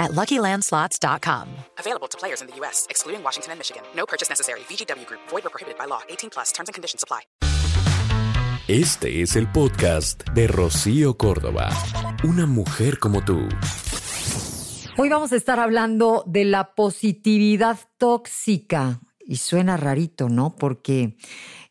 at LuckyLandSlots.com. Available to players in the U.S., excluding Washington and Michigan. No purchase necessary. VGW Group. Void or prohibited by law. 18 plus. Terms and conditions apply. Este es el podcast de Rocío Córdoba. Una mujer como tú. Hoy vamos a estar hablando de la positividad tóxica. Y suena rarito, ¿no? Porque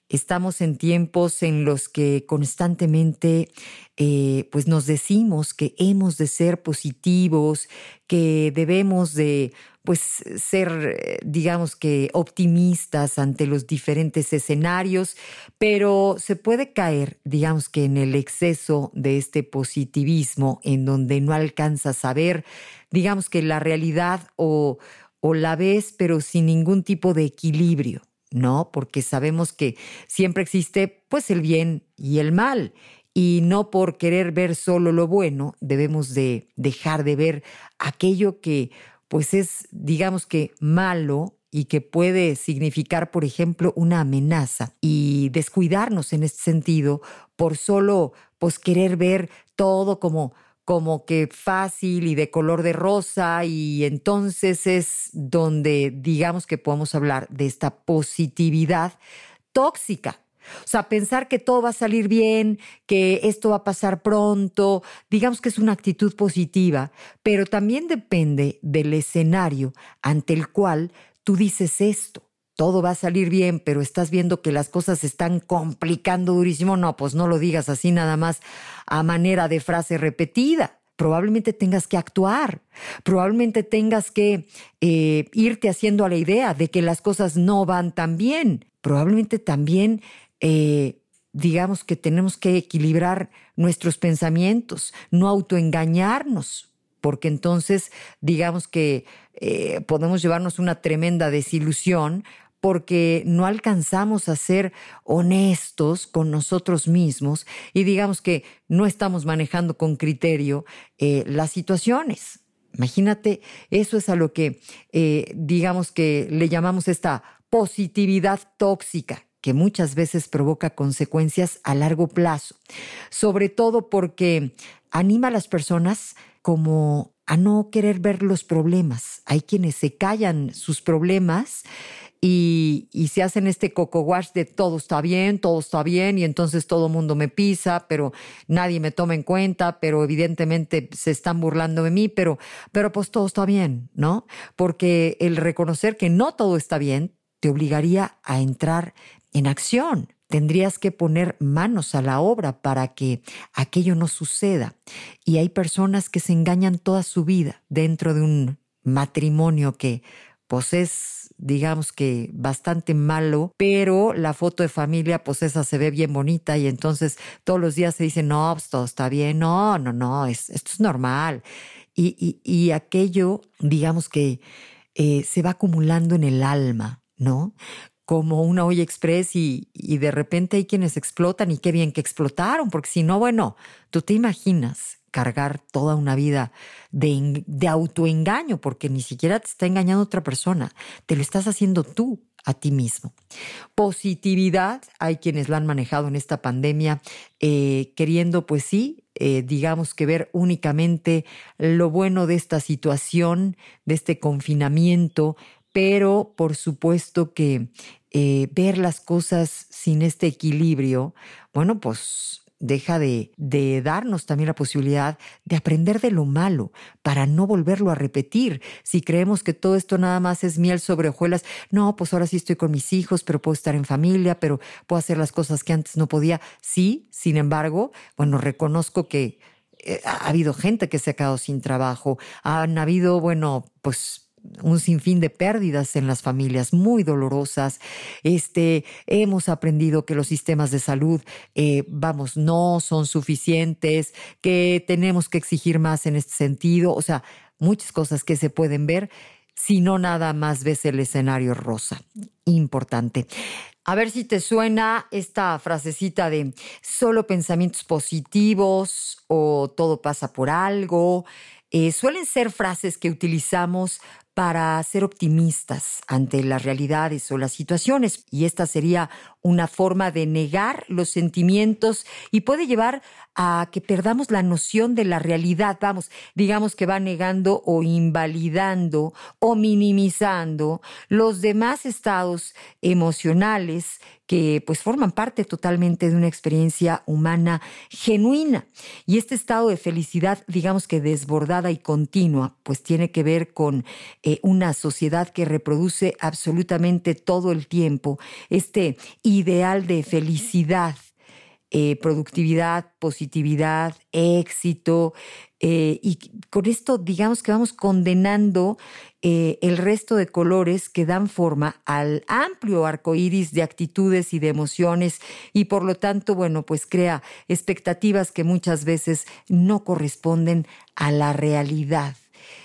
estamos en tiempos en los que constantemente eh, pues nos decimos que hemos de ser positivos, que debemos de pues ser, digamos que, optimistas ante los diferentes escenarios, pero se puede caer, digamos que, en el exceso de este positivismo, en donde no alcanzas a ver, digamos que la realidad o, o la ves, pero sin ningún tipo de equilibrio. ¿No? Porque sabemos que siempre existe pues el bien y el mal y no por querer ver solo lo bueno debemos de dejar de ver aquello que pues es digamos que malo y que puede significar, por ejemplo, una amenaza y descuidarnos en este sentido por solo pues querer ver todo como como que fácil y de color de rosa y entonces es donde digamos que podemos hablar de esta positividad tóxica. O sea, pensar que todo va a salir bien, que esto va a pasar pronto, digamos que es una actitud positiva, pero también depende del escenario ante el cual tú dices esto todo va a salir bien, pero estás viendo que las cosas se están complicando durísimo, no, pues no lo digas así nada más a manera de frase repetida. Probablemente tengas que actuar, probablemente tengas que eh, irte haciendo a la idea de que las cosas no van tan bien. Probablemente también eh, digamos que tenemos que equilibrar nuestros pensamientos, no autoengañarnos, porque entonces digamos que eh, podemos llevarnos una tremenda desilusión porque no alcanzamos a ser honestos con nosotros mismos y digamos que no estamos manejando con criterio eh, las situaciones. Imagínate, eso es a lo que eh, digamos que le llamamos esta positividad tóxica que muchas veces provoca consecuencias a largo plazo, sobre todo porque anima a las personas como a no querer ver los problemas. Hay quienes se callan sus problemas y, se hacen este coco de todo está bien, todo está bien y entonces todo el mundo me pisa, pero nadie me toma en cuenta, pero evidentemente se están burlando de mí, pero, pero pues todo está bien, ¿no? Porque el reconocer que no todo está bien te obligaría a entrar en acción. Tendrías que poner manos a la obra para que aquello no suceda. Y hay personas que se engañan toda su vida dentro de un matrimonio que pues es digamos que bastante malo, pero la foto de familia, pues esa se ve bien bonita y entonces todos los días se dice, no, pues todo está bien, no, no, no, es, esto es normal. Y, y, aquello, digamos que eh, se va acumulando en el alma, ¿no? Como una olla express y, y, de repente hay quienes explotan y qué bien que explotaron, porque si no, bueno, tú te imaginas cargar toda una vida de, de autoengaño, porque ni siquiera te está engañando otra persona, te lo estás haciendo tú a ti mismo. Positividad, hay quienes la han manejado en esta pandemia, eh, queriendo, pues sí, eh, digamos que ver únicamente lo bueno de esta situación, de este confinamiento, pero por supuesto que eh, ver las cosas sin este equilibrio, bueno, pues deja de, de, darnos también la posibilidad de aprender de lo malo para no volverlo a repetir. Si creemos que todo esto nada más es miel sobre hojuelas, no, pues ahora sí estoy con mis hijos, pero puedo estar en familia, pero puedo hacer las cosas que antes no podía. Sí, sin embargo, bueno, reconozco que eh, ha habido gente que se ha quedado sin trabajo, han habido, bueno, pues un sinfín de pérdidas en las familias muy dolorosas. Este, hemos aprendido que los sistemas de salud, eh, vamos, no son suficientes, que tenemos que exigir más en este sentido. O sea, muchas cosas que se pueden ver si no nada más ves el escenario rosa. Importante. A ver si te suena esta frasecita de solo pensamientos positivos o todo pasa por algo. Eh, suelen ser frases que utilizamos para ser optimistas ante las realidades o las situaciones. Y esta sería una forma de negar los sentimientos y puede llevar a que perdamos la noción de la realidad. Vamos, digamos que va negando o invalidando o minimizando los demás estados emocionales que pues forman parte totalmente de una experiencia humana genuina. Y este estado de felicidad, digamos que desbordada y continua, pues tiene que ver con eh, una sociedad que reproduce absolutamente todo el tiempo este ideal de felicidad eh, productividad, positividad, éxito. Eh, y con esto, digamos que vamos condenando el resto de colores que dan forma al amplio arco iris de actitudes y de emociones, y por lo tanto, bueno, pues crea expectativas que muchas veces no corresponden a la realidad.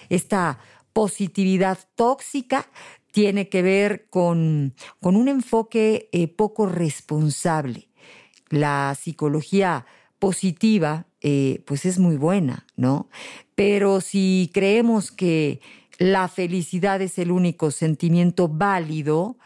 Esta positividad tóxica tiene que ver con, con un enfoque poco responsable la psicología positiva, eh, pues es muy buena, ¿no? Pero si creemos que la felicidad es el único sentimiento válido,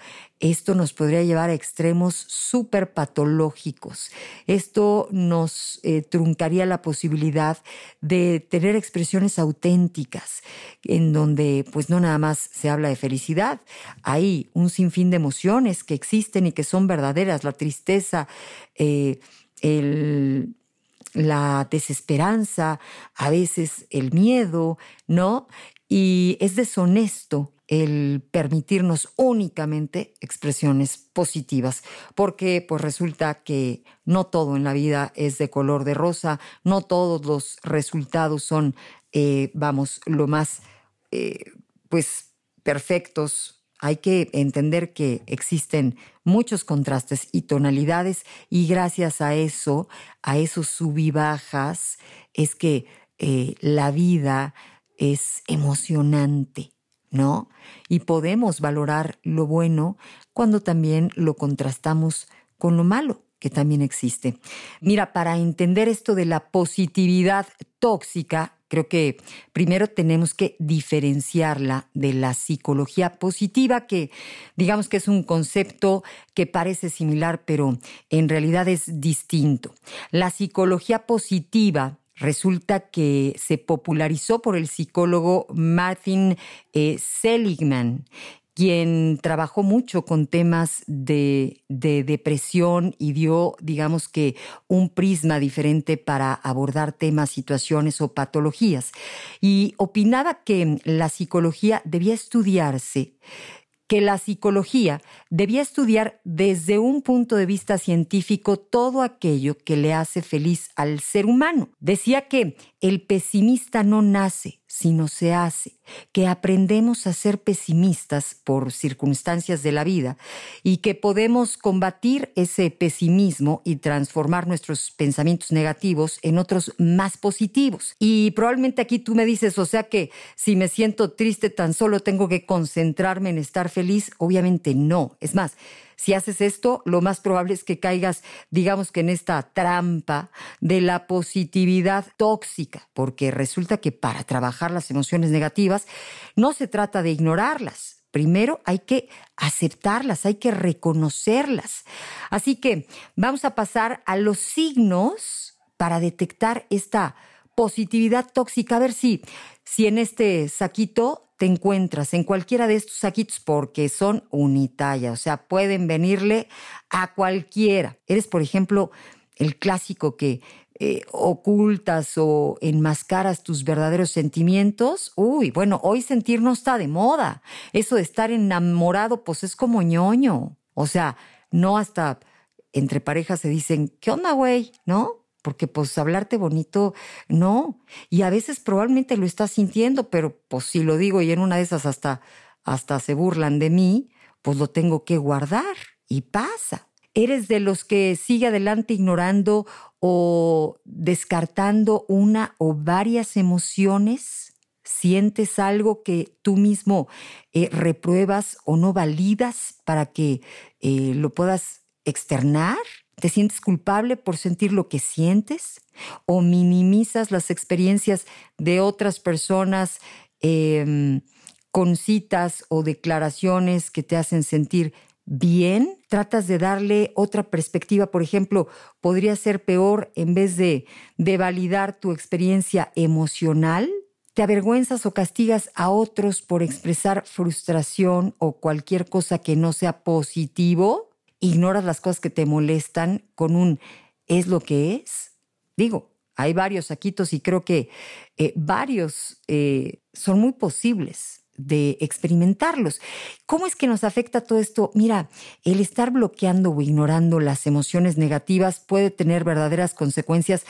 esto nos podría llevar a extremos súper patológicos. Esto nos eh, truncaría la posibilidad de tener expresiones auténticas, en donde pues no nada más se habla de felicidad, hay un sinfín de emociones que existen y que son verdaderas, la tristeza, eh, la desesperanza, a veces el miedo, ¿no? Y es deshonesto el permitirnos únicamente expresiones positivas, porque pues resulta que no todo en la vida es de color de rosa, no todos los resultados son, eh, vamos, lo más, eh, pues, perfectos. Hay que entender que existen muchos contrastes y tonalidades y gracias a eso, a esos sub y bajas, es que eh, la vida es emocionante, ¿no? Y podemos valorar lo bueno cuando también lo contrastamos con lo malo que también existe. Mira, para entender esto de la positividad tóxica, creo que primero tenemos que diferenciarla de la psicología positiva, que digamos que es un concepto que parece similar, pero en realidad es distinto. La psicología positiva resulta que se popularizó por el psicólogo Martin eh, Seligman, quien trabajó mucho con temas de, de, depresión y dio, digamos que, un prisma diferente para abordar temas, situaciones o patologías. Y opinaba que la psicología debía estudiarse que la psicología debía estudiar desde un punto de vista científico todo aquello que le hace feliz al ser humano. Decía que el pesimista no nace, sino se hace, que aprendemos a ser pesimistas por circunstancias de la vida y que podemos combatir ese pesimismo y transformar nuestros pensamientos negativos en otros más positivos. Y probablemente aquí tú me dices, o sea que si me siento triste tan solo tengo que concentrarme en estar feliz, obviamente no. Es más, si haces esto, lo más probable es que caigas, digamos que en esta trampa de la positividad tóxica, porque resulta que para trabajar las emociones negativas no se trata de ignorarlas, Primero hay que aceptarlas, hay que reconocerlas. Así que vamos a pasar a los signos para detectar esta positividad tóxica. A ver si, si en este saquito te encuentras en cualquiera de estos saquitos porque son unitalla, o sea, pueden venirle a cualquiera. Eres, por ejemplo, el clásico que eh, ocultas o enmascaras tus verdaderos sentimientos. Uy, bueno, hoy sentir no está de moda. Eso de estar enamorado, pues es como ñoño. O sea, no hasta entre parejas se dicen, ¿qué onda, güey? ¿No? Porque pues hablarte bonito, no. Y a veces probablemente lo estás sintiendo, pero pues si lo digo y en una de esas hasta, hasta se burlan de mí, pues lo tengo que guardar y pasa. ¿Eres de los que sigue adelante ignorando o descartando una o varias emociones? ¿Sientes algo que tú mismo eh, repruebas o no validas para que eh, lo puedas externar? ¿Te sientes culpable por sentir lo que sientes? ¿O minimizas las experiencias de otras personas em, con citas o declaraciones que te hacen sentir bien? ¿Tratas de darle otra perspectiva? Por ejemplo, podría ser peor en vez de, de validar tu experiencia emocional. ¿Te avergüenzas o castigas a otros por expresar frustración o cualquier cosa que no sea positivo? Ignoras las cosas que te molestan con un es lo que es. Digo, hay varios saquitos y creo que eh, varios eh, son muy posibles de experimentarlos. ¿Cómo es que nos afecta todo esto? Mira, el estar bloqueando o ignorando las emociones negativas puede tener verdaderas consecuencias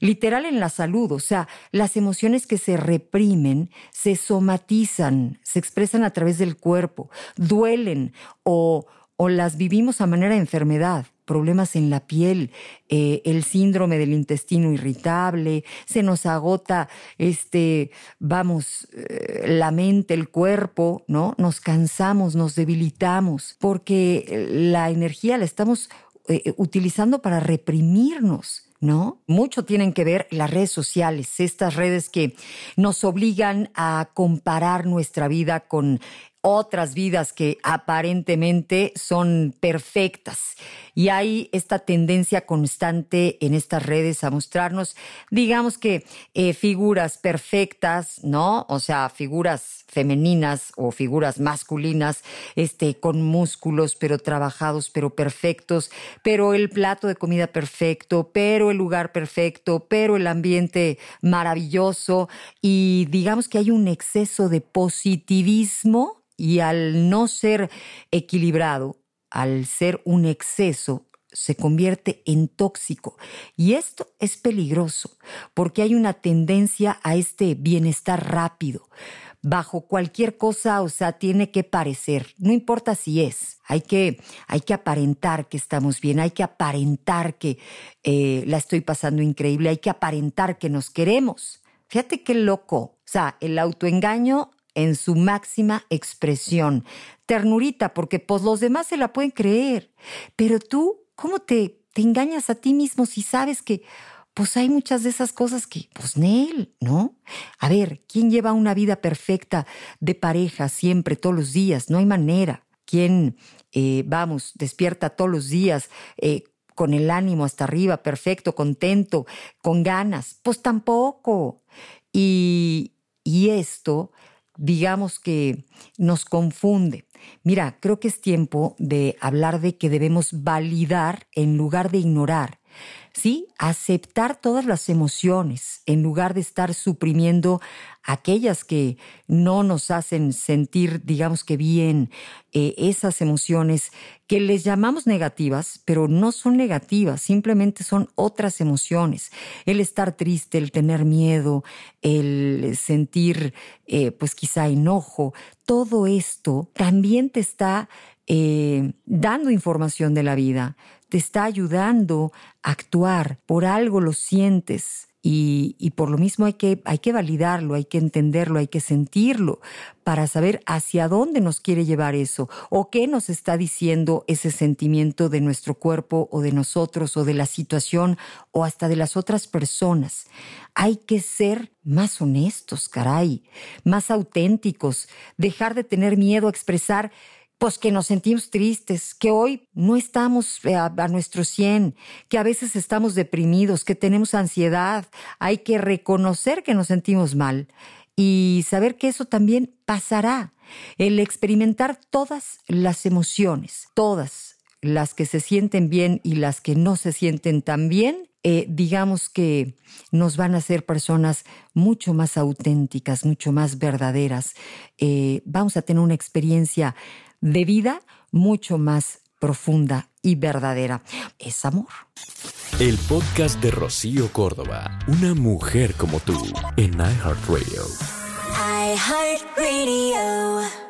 literal en la salud, o sea, las emociones que se reprimen se somatizan, se expresan a través del cuerpo, duelen o o las vivimos a manera de enfermedad, problemas en la piel, eh, el síndrome del intestino irritable, se nos agota, este, vamos, eh, la mente, el cuerpo, ¿no? Nos cansamos, nos debilitamos, porque la energía la estamos eh, utilizando para reprimirnos. ¿no? Mucho tienen que ver las redes sociales, estas redes que nos obligan a comparar nuestra vida con otras vidas que aparentemente son perfectas. Y hay esta tendencia constante en estas redes a mostrarnos, digamos que eh, figuras perfectas, ¿no? O sea, figuras femeninas o figuras masculinas, este, con músculos, pero trabajados, pero perfectos, pero el plato de comida perfecto, pero el lugar perfecto, pero el ambiente maravilloso. Y digamos que hay un exceso de positivismo y al no ser equilibrado, al ser un exceso, se convierte en tóxico. Y esto es peligroso porque hay una tendencia a este bienestar rápido. Bajo cualquier cosa, o sea, tiene que parecer, no importa si es, hay que, hay que aparentar que estamos bien, hay que aparentar que eh, la estoy pasando increíble, hay que aparentar que nos queremos. Fíjate qué loco. O sea, el autoengaño en su máxima expresión. Ternurita, porque pues los demás se la pueden creer. Pero tú, ¿cómo te, te engañas a ti mismo si sabes que pues hay muchas de esas cosas que, pues, Nel, ¿no? A ver, ¿quién lleva una vida perfecta de pareja siempre, todos los días? No hay manera. ¿Quién, eh, vamos, despierta todos los días eh, con el ánimo hasta arriba, perfecto, contento, con ganas? Pues tampoco. Y, y esto digamos que nos confunde. Mira, creo que es tiempo de hablar de que debemos validar en lugar de ignorar. ¿Sí? Aceptar todas las emociones en lugar de estar suprimiendo aquellas que no nos hacen sentir, digamos que bien, eh, esas emociones que les llamamos negativas, pero no son negativas, simplemente son otras emociones. El estar triste, el tener miedo, el sentir, eh, pues quizá enojo, todo esto también te está eh, dando información de la vida, te está ayudando a actuar, por algo lo sientes. Y, por lo mismo hay que, hay que validarlo, hay que entenderlo, hay que sentirlo para saber hacia dónde nos quiere llevar eso o qué nos está diciendo ese sentimiento de nuestro cuerpo o de nosotros o de la situación o hasta de las otras personas. Hay que ser más honestos, caray, más auténticos, dejar de tener miedo a expresar pues que nos sentimos tristes, que hoy no estamos eh, a, nuestro 100, que a veces estamos deprimidos, que tenemos ansiedad. Hay que reconocer que nos sentimos mal y saber que eso también pasará. El experimentar todas las emociones, todas las que se sienten bien y las que no se sienten tan bien, eh, digamos que nos van a ser personas mucho más auténticas, mucho más verdaderas. Eh, vamos a tener una experiencia de vida mucho más profunda y verdadera. Es amor. El podcast de Rocío Córdoba, una mujer como tú, en iHeartRadio. iHeartRadio.